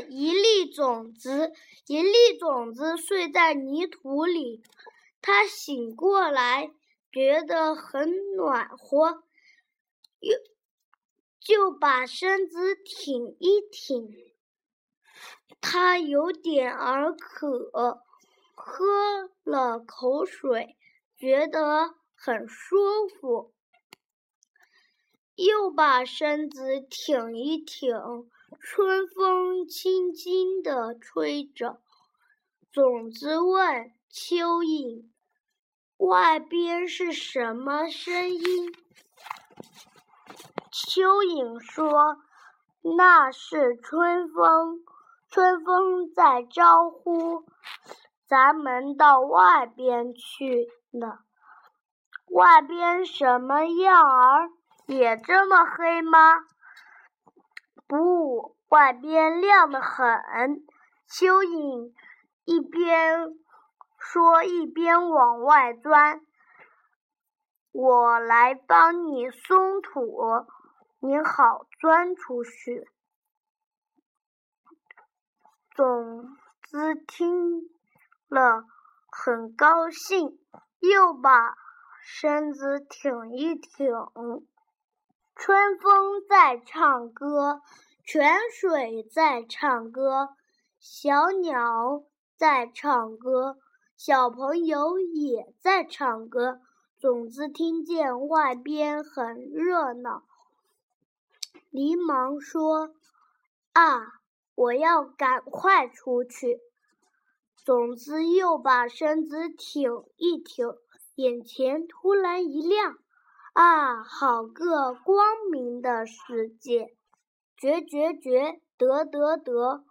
一粒种子，一粒种子睡在泥土里。它醒过来，觉得很暖和，又就把身子挺一挺。它有点儿渴，喝了口水，觉得很舒服，又把身子挺一挺。春风轻轻地吹着，种子问蚯蚓：“外边是什么声音？”蚯蚓说：“那是春风，春风在招呼，咱们到外边去呢。外边什么样儿？也这么黑吗？”不，外边亮得很。蚯蚓一边说一边往外钻。我来帮你松土，你好钻出去。种子听了很高兴，又把身子挺一挺。春风在唱歌，泉水在唱歌，小鸟在唱歌，小朋友也在唱歌。种子听见外边很热闹，连忙说：“啊，我要赶快出去。”种子又把身子挺一挺，眼前突然一亮。啊，好个光明的世界！绝绝绝，得得得，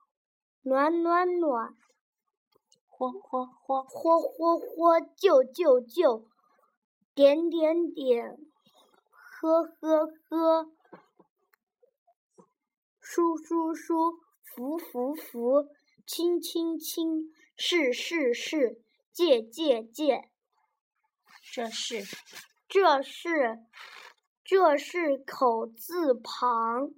暖暖暖，嚯嚯嚯，嚯嚯嚯，救救救，点点点，呵呵呵，舒舒舒，服服服，亲亲亲，是是是，借借借，这是。这是，这是口字旁。